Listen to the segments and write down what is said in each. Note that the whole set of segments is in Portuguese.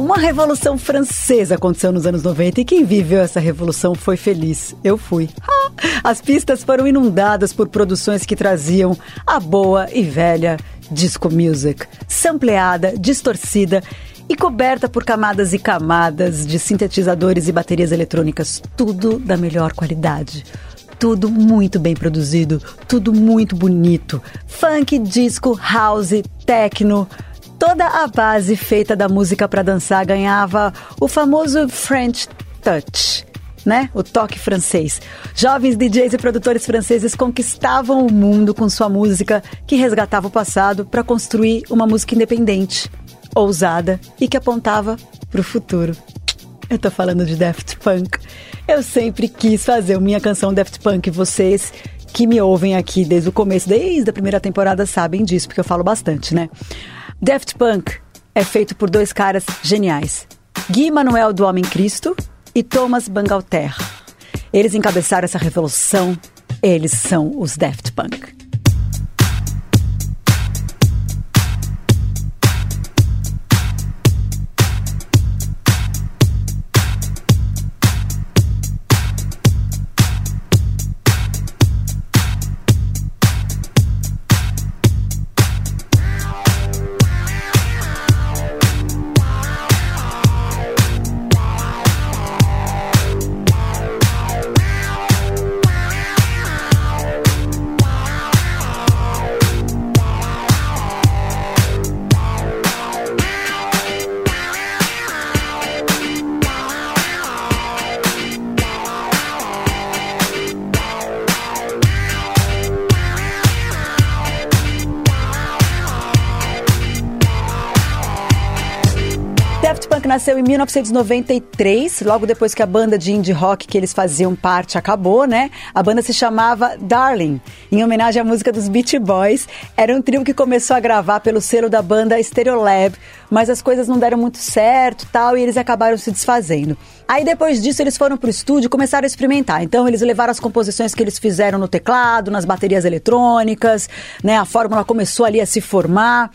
uma revolução francesa aconteceu nos anos 90 e quem viveu essa revolução foi feliz. Eu fui. As pistas foram inundadas por produções que traziam a boa e velha disco music, sampleada, distorcida e coberta por camadas e camadas de sintetizadores e baterias eletrônicas, tudo da melhor qualidade. Tudo muito bem produzido, tudo muito bonito. Funk, disco, house, techno, toda a base feita da música para dançar ganhava o famoso French Touch. Né? O toque francês. Jovens DJs e produtores franceses conquistavam o mundo com sua música que resgatava o passado para construir uma música independente, ousada e que apontava para o futuro. Eu tô falando de Daft Punk. Eu sempre quis fazer minha canção Daft Punk. Vocês que me ouvem aqui desde o começo, desde a primeira temporada, sabem disso, porque eu falo bastante, né? Daft Punk é feito por dois caras geniais: Gui Manuel do Homem Cristo e Thomas Bangalter. Eles encabeçaram essa revolução, eles são os Daft Punk. Nasceu em 1993, logo depois que a banda de indie rock que eles faziam parte acabou, né? A banda se chamava Darling, em homenagem à música dos Beach Boys. Era um trio que começou a gravar pelo selo da banda Stereolab, mas as coisas não deram muito certo, tal, e eles acabaram se desfazendo. Aí depois disso eles foram pro estúdio e começaram a experimentar. Então eles levaram as composições que eles fizeram no teclado, nas baterias eletrônicas, né? A fórmula começou ali a se formar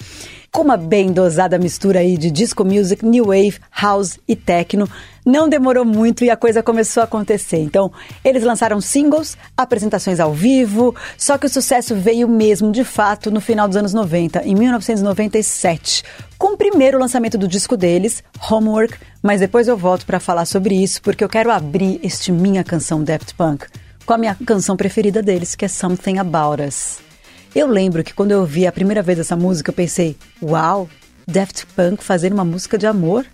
com uma bem dosada mistura aí de disco music, new wave, house e techno. Não demorou muito e a coisa começou a acontecer. Então, eles lançaram singles, apresentações ao vivo, só que o sucesso veio mesmo, de fato, no final dos anos 90, em 1997, com o primeiro lançamento do disco deles, Homework, mas depois eu volto para falar sobre isso, porque eu quero abrir este minha canção Daft Punk com a minha canção preferida deles, que é Something About Us. Eu lembro que quando eu ouvi a primeira vez essa música, eu pensei: Uau, Daft Punk fazendo uma música de amor?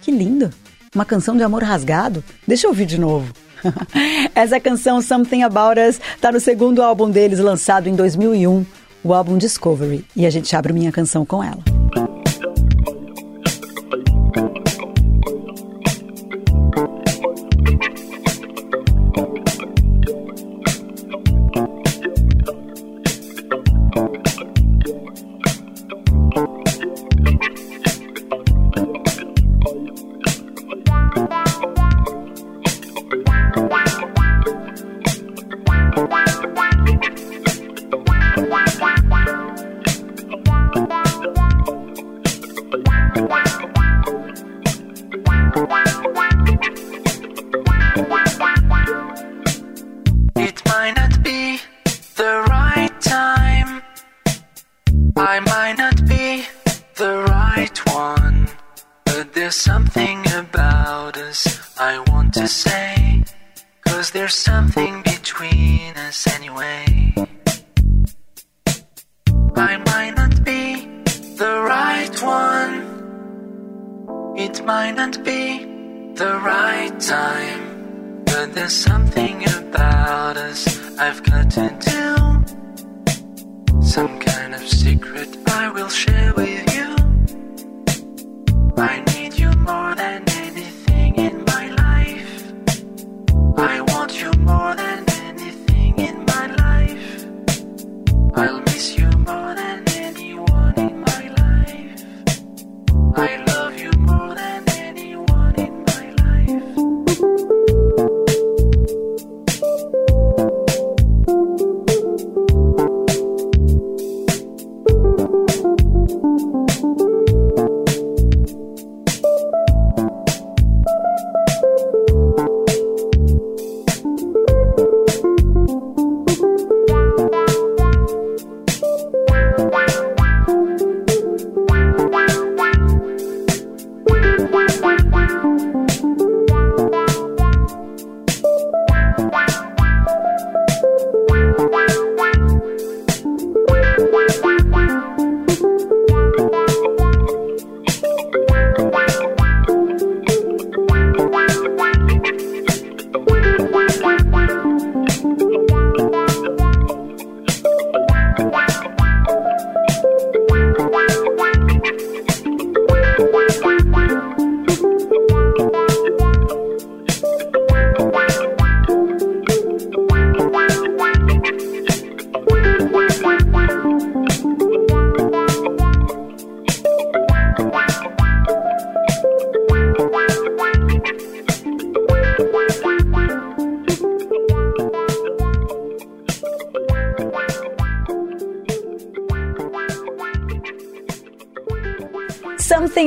Que lindo! Uma canção de amor rasgado? Deixa eu ouvir de novo. essa canção Something About Us está no segundo álbum deles, lançado em 2001, o álbum Discovery, e a gente abre minha canção com ela.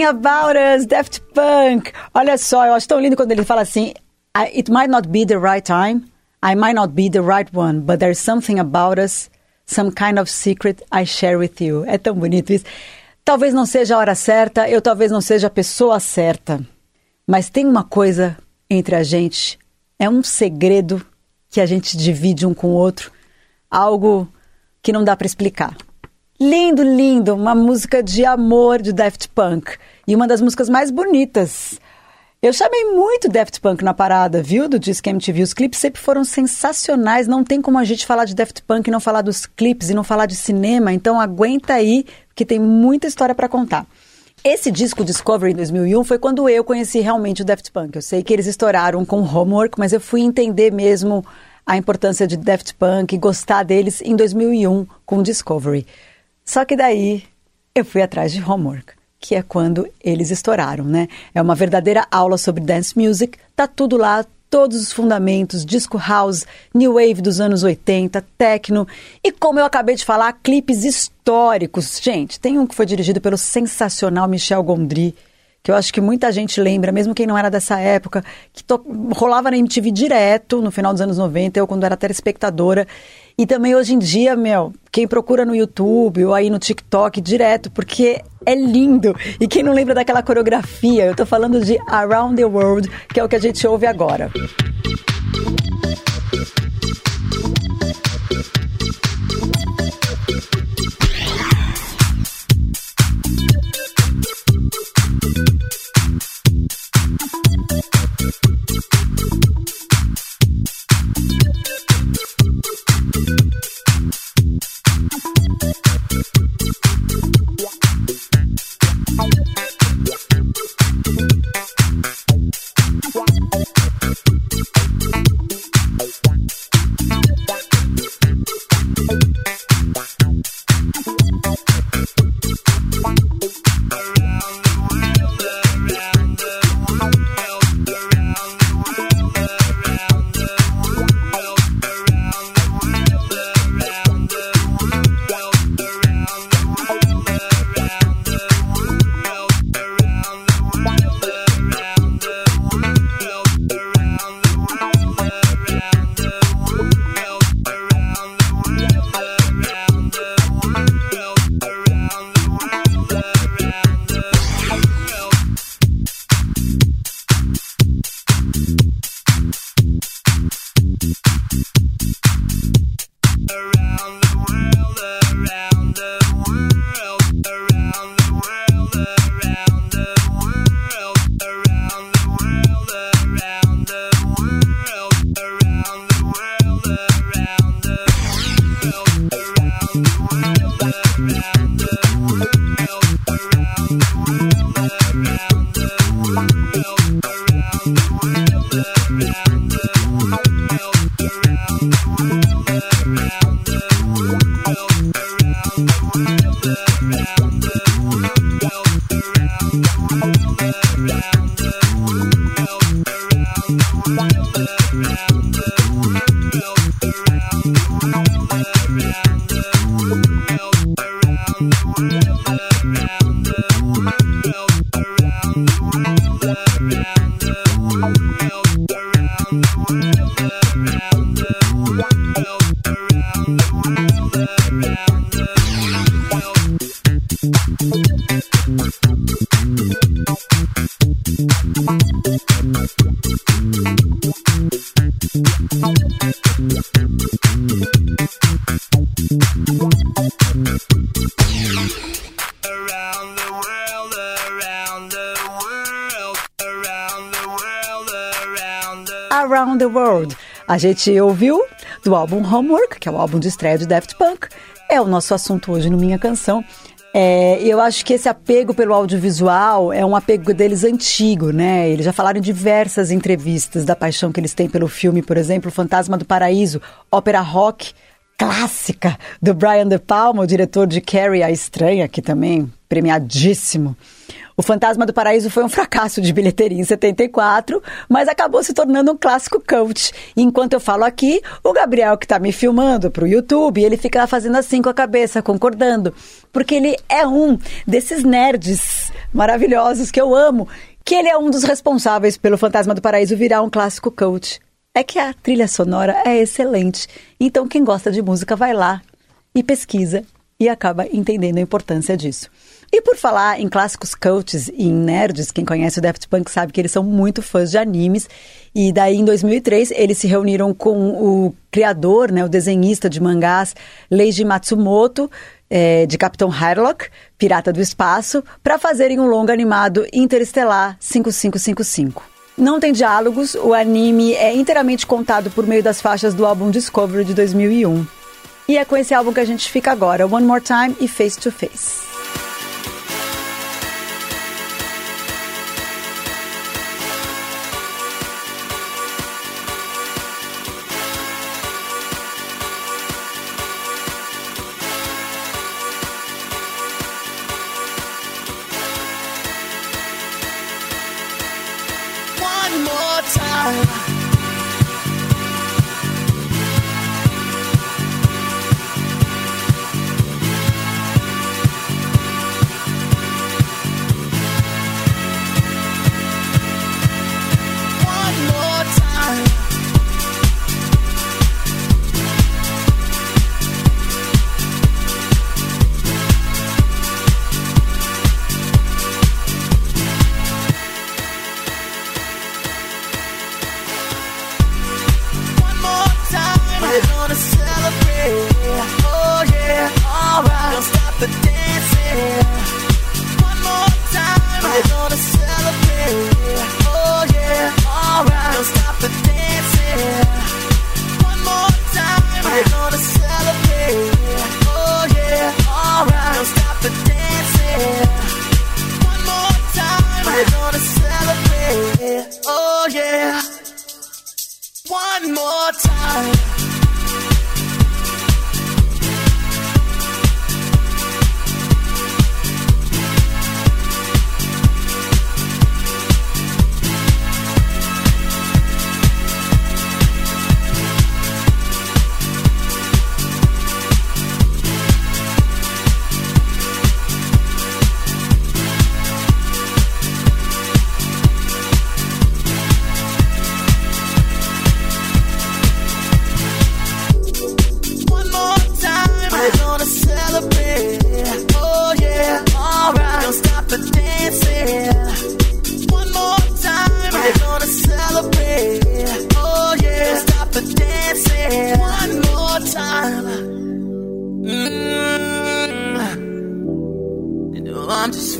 Something About Us, Daft Punk. Olha só, eu acho tão lindo quando ele fala assim: "I- It might not be the right time, I might not be the right one, but there's something about us, some kind of secret I share with you. É tão bonito isso. Talvez não seja a hora certa, eu talvez não seja a pessoa certa, mas tem uma coisa entre a gente, é um segredo que a gente divide um com o outro, algo que não dá para explicar. Lindo, lindo, uma música de amor de Daft Punk e uma das músicas mais bonitas. Eu chamei muito Daft Punk na parada, viu? Do Disque MTV. Os clipes sempre foram sensacionais. Não tem como a gente falar de Daft Punk e não falar dos clipes e não falar de cinema. Então aguenta aí, que tem muita história para contar. Esse disco Discovery em 2001 foi quando eu conheci realmente o Daft Punk. Eu sei que eles estouraram com Homework, mas eu fui entender mesmo a importância de Daft Punk e gostar deles em 2001 com Discovery. Só que daí eu fui atrás de Homework, que é quando eles estouraram, né? É uma verdadeira aula sobre dance music, tá tudo lá, todos os fundamentos, disco house, new wave dos anos 80, techno e como eu acabei de falar, clipes históricos. Gente, tem um que foi dirigido pelo sensacional Michel Gondry, que eu acho que muita gente lembra, mesmo quem não era dessa época, que rolava na MTV direto no final dos anos 90, eu quando era telespectadora. E também hoje em dia, meu, quem procura no YouTube ou aí no TikTok direto, porque é lindo. E quem não lembra daquela coreografia, eu tô falando de Around the World, que é o que a gente ouve agora. World. A gente ouviu do álbum Homework, que é o álbum de estreia de Daft Punk. É o nosso assunto hoje no Minha Canção. É, eu acho que esse apego pelo audiovisual é um apego deles antigo, né? Eles já falaram em diversas entrevistas da paixão que eles têm pelo filme, por exemplo, Fantasma do Paraíso, ópera rock clássica do Brian De Palma, o diretor de Carrie a Estranha, que também premiadíssimo. O Fantasma do Paraíso foi um fracasso de bilheteria em 74, mas acabou se tornando um clássico cult. Enquanto eu falo aqui, o Gabriel, que está me filmando para o YouTube, ele fica fazendo assim com a cabeça, concordando. Porque ele é um desses nerds maravilhosos que eu amo, que ele é um dos responsáveis pelo Fantasma do Paraíso virar um clássico cult. É que a trilha sonora é excelente. Então, quem gosta de música vai lá e pesquisa e acaba entendendo a importância disso. E por falar em clássicos cults e em nerds, quem conhece o Daft Punk sabe que eles são muito fãs de animes. E daí, em 2003, eles se reuniram com o criador, né, o desenhista de mangás, Leiji Matsumoto, eh, de Capitão Harlock, Pirata do Espaço, para fazerem um longa animado interestelar 5555. Não tem diálogos, o anime é inteiramente contado por meio das faixas do álbum Discovery de 2001. E é com esse álbum que a gente fica agora, One More Time e Face to Face.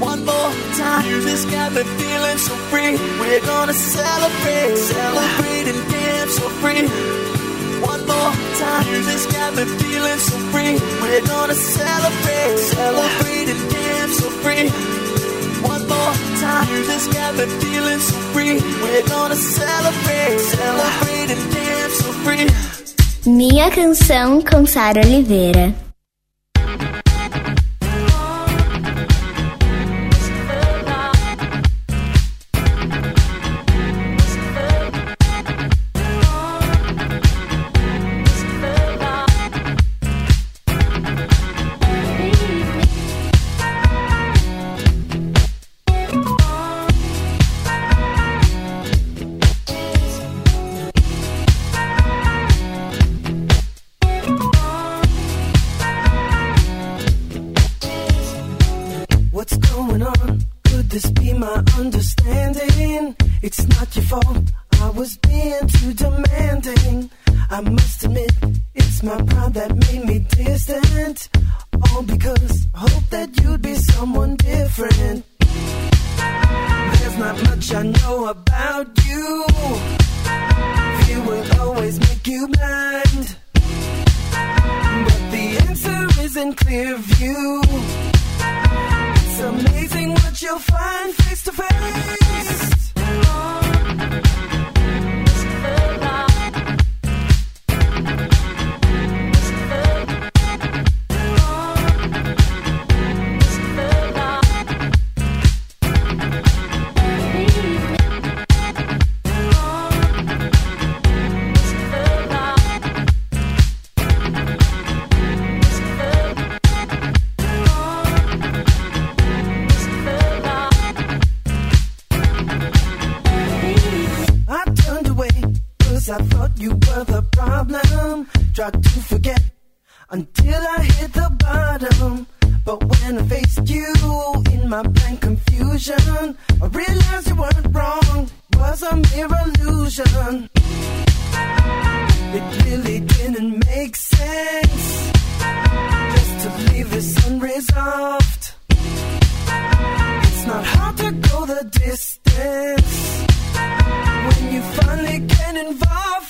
One more time. Music's got me feeling so free. We're gonna celebrate, celebrate and dance so free. One more time. Music's got me feeling so free. We're gonna celebrate, celebrate and dance so free. One more time. Music's got me feeling so free. We're gonna celebrate, celebrate and dance so free. Minha canção com Sara Oliveira. Me distant. All because I hope that you'd be someone different. There's not much I know about you. Fear will always make you blind. But the answer is in clear view. It's amazing what you'll find face to face. Problem. To forget until I hit the bottom. But when I faced you in my blank confusion, I realized you weren't wrong. Was a mere illusion. It really didn't make sense just to leave this unresolved. It's not hard to go the distance when you finally get involved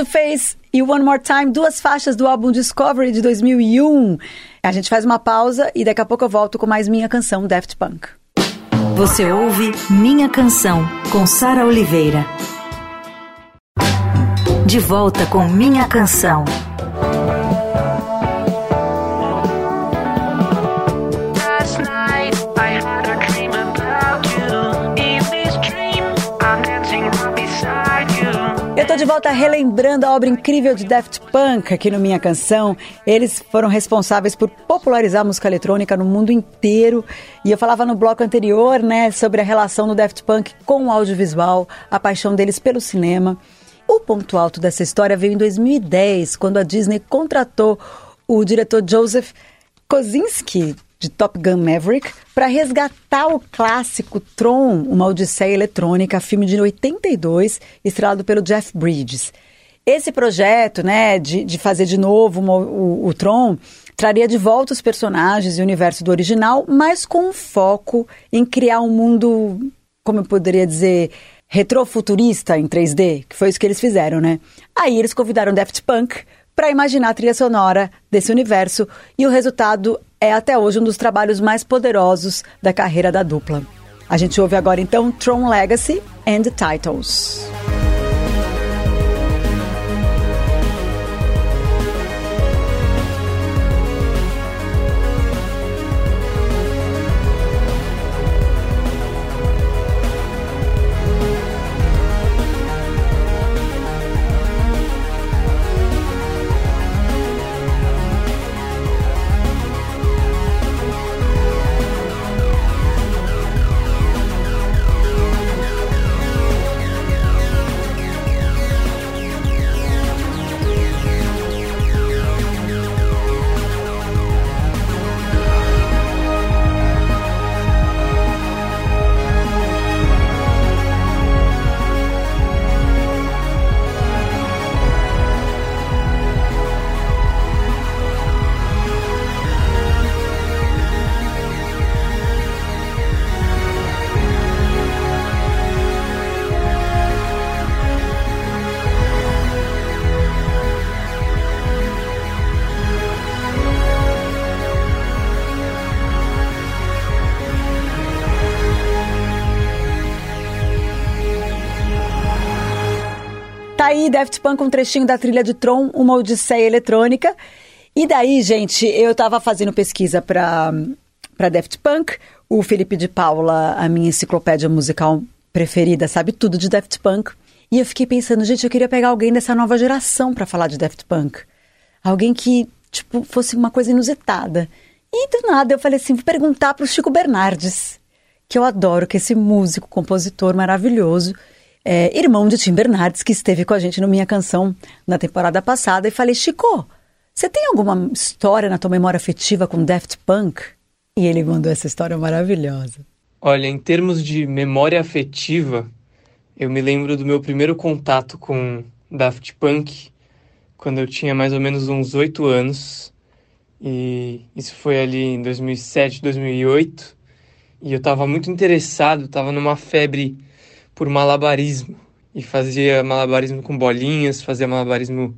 to Face e One More Time, duas faixas do álbum Discovery de 2001. A gente faz uma pausa e daqui a pouco eu volto com mais minha canção Daft Punk. Você ouve Minha Canção, com Sara Oliveira. De volta com Minha Canção. Tô de volta relembrando a obra incrível de Daft Punk aqui no Minha Canção. Eles foram responsáveis por popularizar a música eletrônica no mundo inteiro. E eu falava no bloco anterior, né, sobre a relação do Daft Punk com o audiovisual, a paixão deles pelo cinema. O ponto alto dessa história veio em 2010, quando a Disney contratou o diretor Joseph Kosinski, de Top Gun Maverick, para resgatar o clássico Tron, uma Odisseia Eletrônica, filme de 82, estrelado pelo Jeff Bridges. Esse projeto, né, de, de fazer de novo uma, o, o Tron, traria de volta os personagens e o universo do original, mas com um foco em criar um mundo, como eu poderia dizer, retrofuturista em 3D, que foi isso que eles fizeram, né? Aí eles convidaram Daft Punk para imaginar a trilha sonora desse universo e o resultado é até hoje um dos trabalhos mais poderosos da carreira da dupla. A gente ouve agora então Tron Legacy and Titles. Daft Punk, um trechinho da trilha de Tron, uma odisseia eletrônica. E daí, gente, eu tava fazendo pesquisa pra, pra Daft Punk. O Felipe de Paula, a minha enciclopédia musical preferida, sabe tudo de Daft Punk. E eu fiquei pensando, gente, eu queria pegar alguém dessa nova geração pra falar de Daft Punk. Alguém que, tipo, fosse uma coisa inusitada. E do nada eu falei assim, vou perguntar pro Chico Bernardes, que eu adoro, que é esse músico, compositor maravilhoso, é, irmão de Tim Bernardes, que esteve com a gente no Minha Canção na temporada passada, e falei, Chico, você tem alguma história na tua memória afetiva com Daft Punk? E ele mandou essa história maravilhosa. Olha, em termos de memória afetiva, eu me lembro do meu primeiro contato com Daft Punk quando eu tinha mais ou menos uns oito anos. E isso foi ali em 2007, 2008. E eu estava muito interessado, estava numa febre por malabarismo. E fazia malabarismo com bolinhas, fazia malabarismo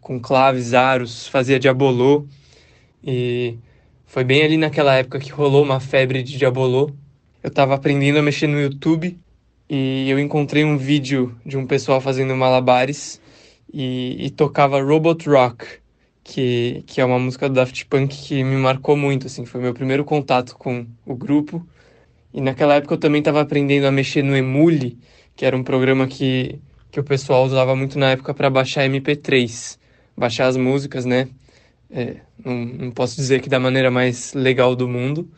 com claves, aros, fazia diabolô. E foi bem ali naquela época que rolou uma febre de diabolô. Eu estava aprendendo a mexer no YouTube e eu encontrei um vídeo de um pessoal fazendo malabares e, e tocava Robot Rock, que, que é uma música do Daft Punk que me marcou muito, assim, foi meu primeiro contato com o grupo. E naquela época eu também estava aprendendo a mexer no Emule, que era um programa que, que o pessoal usava muito na época para baixar MP3, baixar as músicas, né? É, não, não, posso dizer que da maneira mais legal do mundo,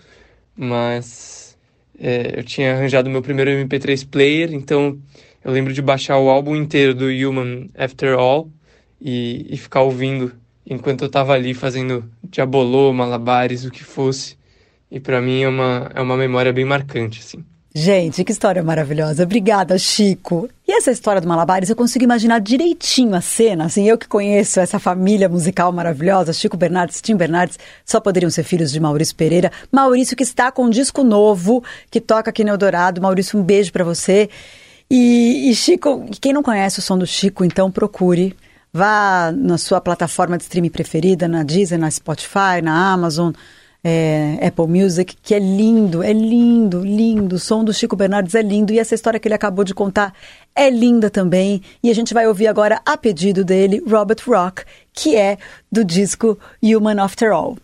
mas é, eu tinha arranjado meu primeiro MP3 player, então eu lembro de baixar o álbum inteiro do Human After All e, e ficar ouvindo enquanto eu estava ali fazendo diabolô, malabares, o que fosse. E para mim é uma, é uma memória bem marcante, assim. Gente, que história maravilhosa. Obrigada, Chico. E essa história do Malabares, eu consigo imaginar direitinho a cena. Assim, eu que conheço essa família musical maravilhosa, Chico Bernardes, Tim Bernardes, só poderiam ser filhos de Maurício Pereira. Maurício que está com um disco novo, que toca aqui no Eldorado. Maurício, um beijo para você. E, e Chico, quem não conhece o som do Chico, então procure. Vá na sua plataforma de streaming preferida, na Deezer, na Spotify, na Amazon, é, Apple Music, que é lindo, é lindo, lindo. O som do Chico Bernardes é lindo e essa história que ele acabou de contar é linda também. E a gente vai ouvir agora, a pedido dele, Robert Rock, que é do disco Human After All.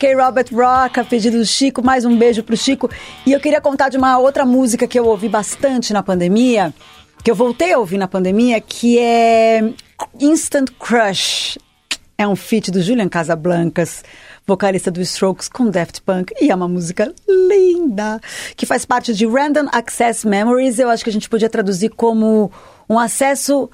Coloquei Robert Rock, a pedido do Chico, mais um beijo pro Chico. E eu queria contar de uma outra música que eu ouvi bastante na pandemia, que eu voltei a ouvir na pandemia, que é Instant Crush. É um feat do Julian Casablancas, vocalista do Strokes com Daft Punk, e é uma música linda, que faz parte de Random Access Memories. Eu acho que a gente podia traduzir como um acesso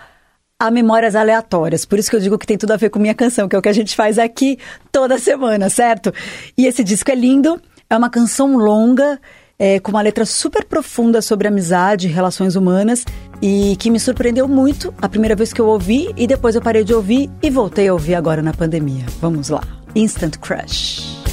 a memórias aleatórias. Por isso que eu digo que tem tudo a ver com minha canção, que é o que a gente faz aqui toda semana, certo? E esse disco é lindo, é uma canção longa, é, com uma letra super profunda sobre amizade, relações humanas e que me surpreendeu muito a primeira vez que eu ouvi e depois eu parei de ouvir e voltei a ouvir agora na pandemia. Vamos lá. Instant Crush.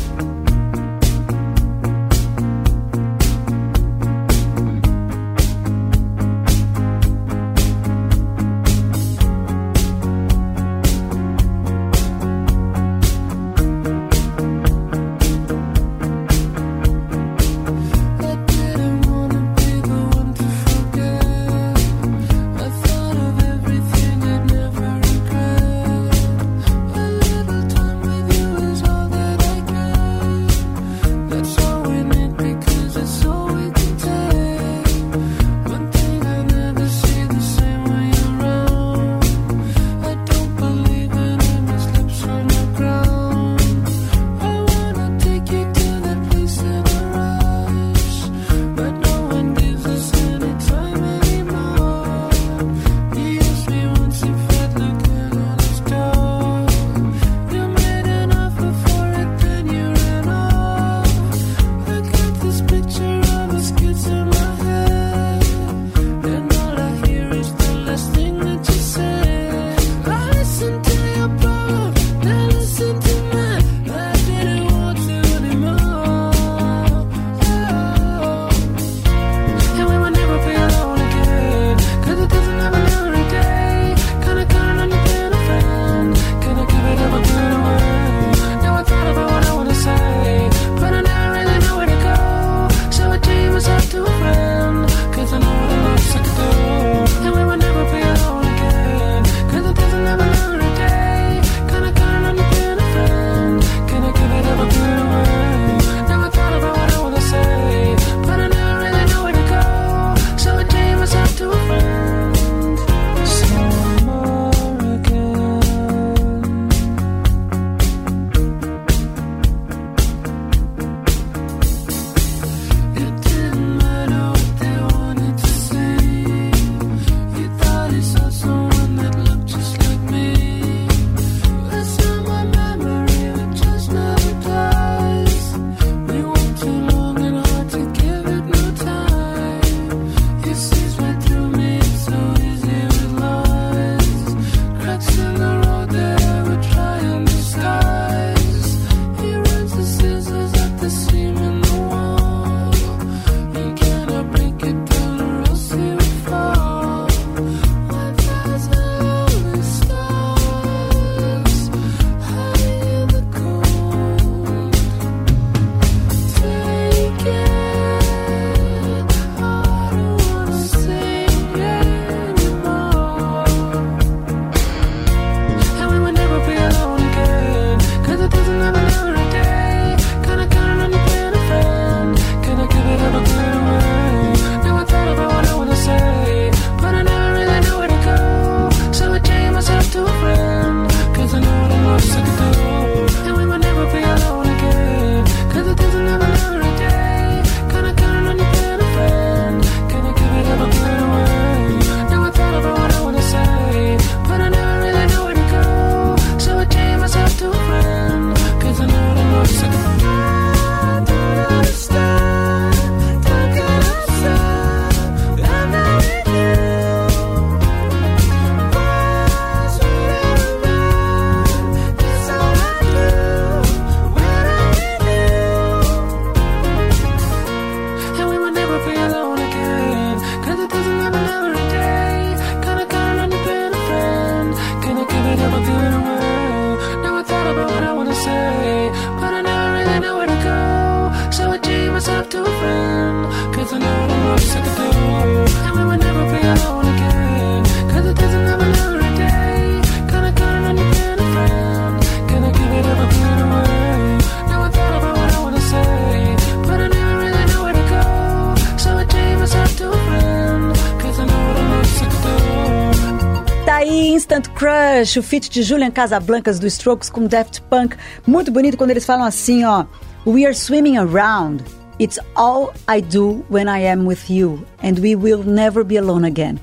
Crush, o feat de Julian Casablancas do Strokes com Daft Punk. Muito bonito quando eles falam assim, ó. We are swimming around. It's all I do when I am with you. And we will never be alone again.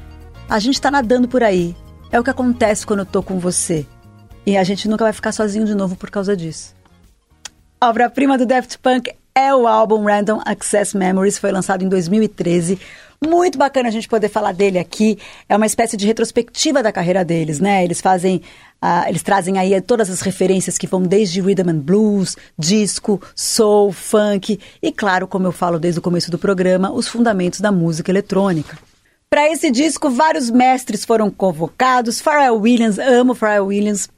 A gente tá nadando por aí. É o que acontece quando eu tô com você. E a gente nunca vai ficar sozinho de novo por causa disso. Obra-prima do Daft Punk é o álbum Random Access Memories, foi lançado em 2013. Muito bacana a gente poder falar dele aqui. É uma espécie de retrospectiva da carreira deles, né? Eles fazem, ah, eles trazem aí todas as referências que vão desde rhythm and blues, disco, soul, funk e, claro, como eu falo desde o começo do programa, os fundamentos da música eletrônica. Para esse disco, vários mestres foram convocados. Pharrell Williams, amo Pharrell Williams.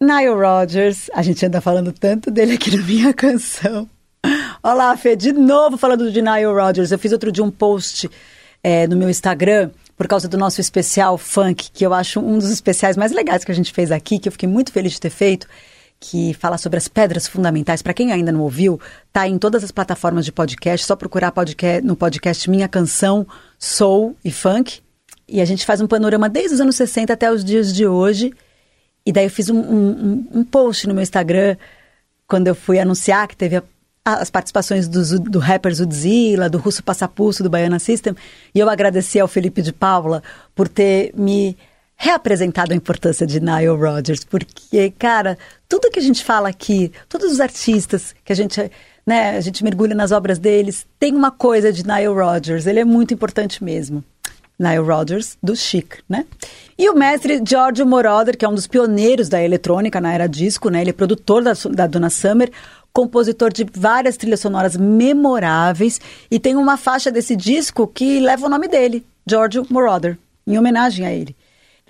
Nile Rodgers, a gente anda falando tanto dele aqui na minha canção. Olá, Fê, de novo falando de Nile Rodgers. Eu fiz outro dia um post é, no meu Instagram por causa do nosso especial funk, que eu acho um dos especiais mais legais que a gente fez aqui, que eu fiquei muito feliz de ter feito, que fala sobre as pedras fundamentais. Para quem ainda não ouviu, tá em todas as plataformas de podcast, só procurar podcast, no podcast Minha Canção, Soul e Funk. E a gente faz um panorama desde os anos 60 até os dias de hoje. E daí eu fiz um, um, um post no meu Instagram quando eu fui anunciar que teve a- as participações do, do rapper Zudzilla, do Russo Passapulso, do Baiana System. E eu agradeci ao Felipe de Paula por ter me reapresentado a importância de Nile Rodgers. Porque, cara, tudo que a gente fala aqui, todos os artistas que a gente, né, a gente mergulha nas obras deles, tem uma coisa de Nile Rodgers. Ele é muito importante mesmo. Nile Rodgers, do Chic, né? E o mestre Giorgio Moroder, que é um dos pioneiros da eletrônica na era disco, né? Ele é produtor da, da Summer, compositor de várias trilhas sonoras memoráveis e tem uma faixa desse disco que leva o nome dele, Giorgio Moroder, em homenagem a ele.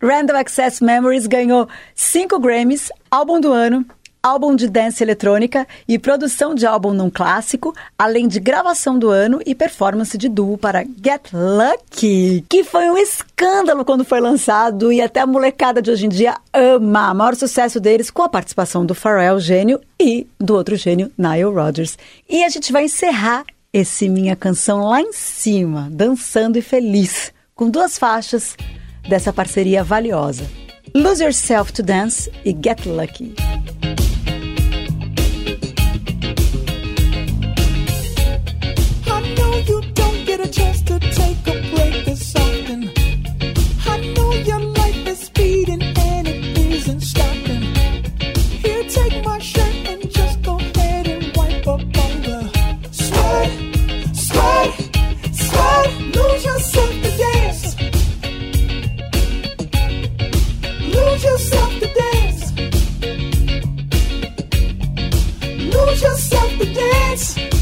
Random Access Memories ganhou cinco Grammys, álbum do ano, álbum de dance eletrônica e produção de álbum não clássico, além de gravação do ano e performance de duo para Get Lucky, que foi um escândalo quando foi lançado e até a molecada de hoje em dia ama. O maior sucesso deles com a participação do Pharrell gênio e do outro gênio, Nile Rodgers. E a gente vai encerrar esse minha canção lá em cima, dançando e feliz, com duas faixas dessa parceria valiosa. Lose Yourself to Dance e Get Lucky. Chance to take a break this often. I know your life is speeding and it isn't stopping. Here, take my shirt and just go ahead and wipe up the sweat, sweat, sweat. Lose yourself to dance. Lose yourself to dance. Lose yourself to dance.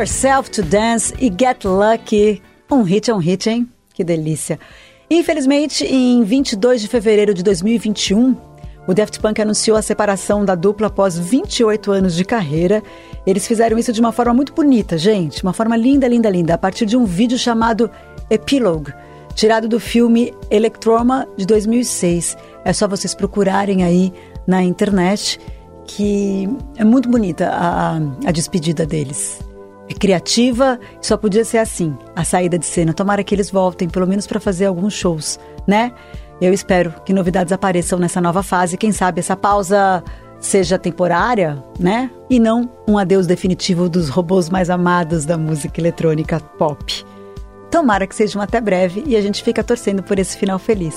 Yourself to Dance e Get Lucky. Um hit é um hit, hein? Que delícia. Infelizmente, em 22 de fevereiro de 2021, o Daft Punk anunciou a separação da dupla após 28 anos de carreira. Eles fizeram isso de uma forma muito bonita, gente. Uma forma linda, linda, linda. A partir de um vídeo chamado Epilogue, tirado do filme Electroma de 2006. É só vocês procurarem aí na internet que é muito bonita a, a despedida deles. É criativa, só podia ser assim, a saída de cena. Tomara que eles voltem, pelo menos para fazer alguns shows, né? Eu espero que novidades apareçam nessa nova fase. Quem sabe essa pausa seja temporária, né? E não um adeus definitivo dos robôs mais amados da música eletrônica pop. Tomara que seja um até breve e a gente fica torcendo por esse final feliz.